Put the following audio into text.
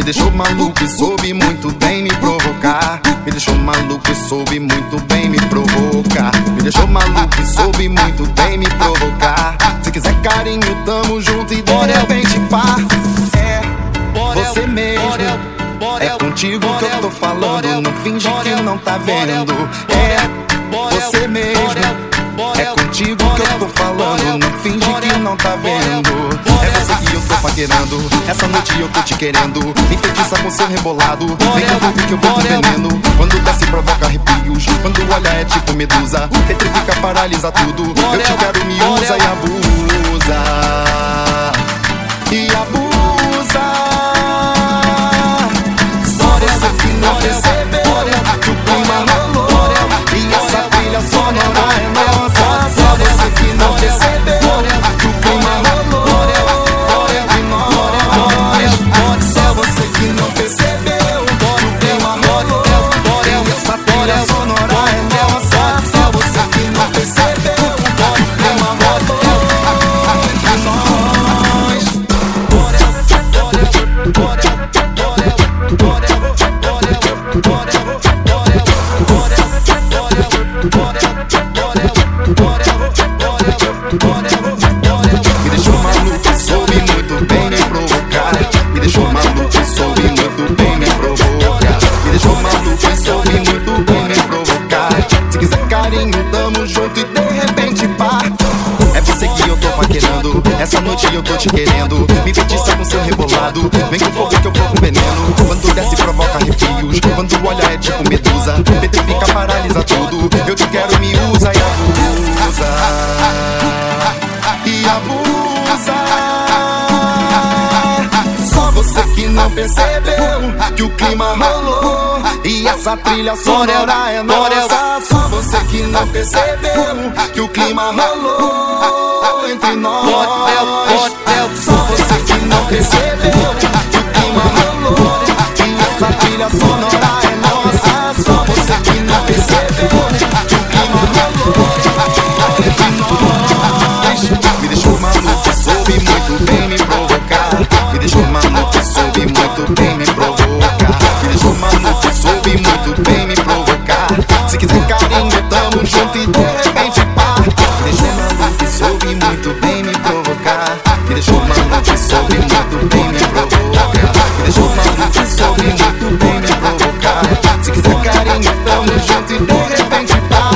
Me deixou maluco e soube muito bem me provocar. Me deixou maluco e soube muito bem me provocar. Me deixou maluco e soube muito bem me provocar. Se quiser carinho, tamo junto e de repente pá. É você mesmo. É contigo que eu tô falando. Não finge que não tá vendo. É você mesmo. É contigo que eu tô falando, não finge que não tá vendo. Você que eu tô paquerando, essa noite eu tô te querendo. Enfeitiça com seu rebolado, vem no fogo que eu vou com veneno. Quando desce provoca arrepios, quando olha é tipo medusa. Petrifica, paralisa tudo. Eu te quero, me usa e abusa. E abusa. Só você que não percebeu que o clima rolou. E essa trilha sonora é nossa. Essa noite eu tô te querendo. Me enfeitiça com seu rebolado. Vem com fogo que eu vou com veneno. Quando desce, provoca arrepios. Quando olha, é tipo medusa. Petrifica, paralisa tudo. Eu te quero, me usa e abusa. E abusa. Só você que não percebeu que o clima rolou. E essa trilha sonora é nossa. Só você que não percebeu que o clima rolou entre nós. Só você que não percebeu que o clima rolou. E essa trilha sonora é nossa. Só você que não percebeu que o clima rolou entre nós. Me deixou maluco, soube muito bem me provocar. Me deixou maluco, soube muito bem me provocar. Carinho, tamo junto e de repente pá. Me deixou maluco, soube muito bem me provocar. Me deixou maluco, soube muito bem me provocar. Me deixou maluco, soube muito bem me provocar. Se quiser carinho, tamo junto e de repente pá.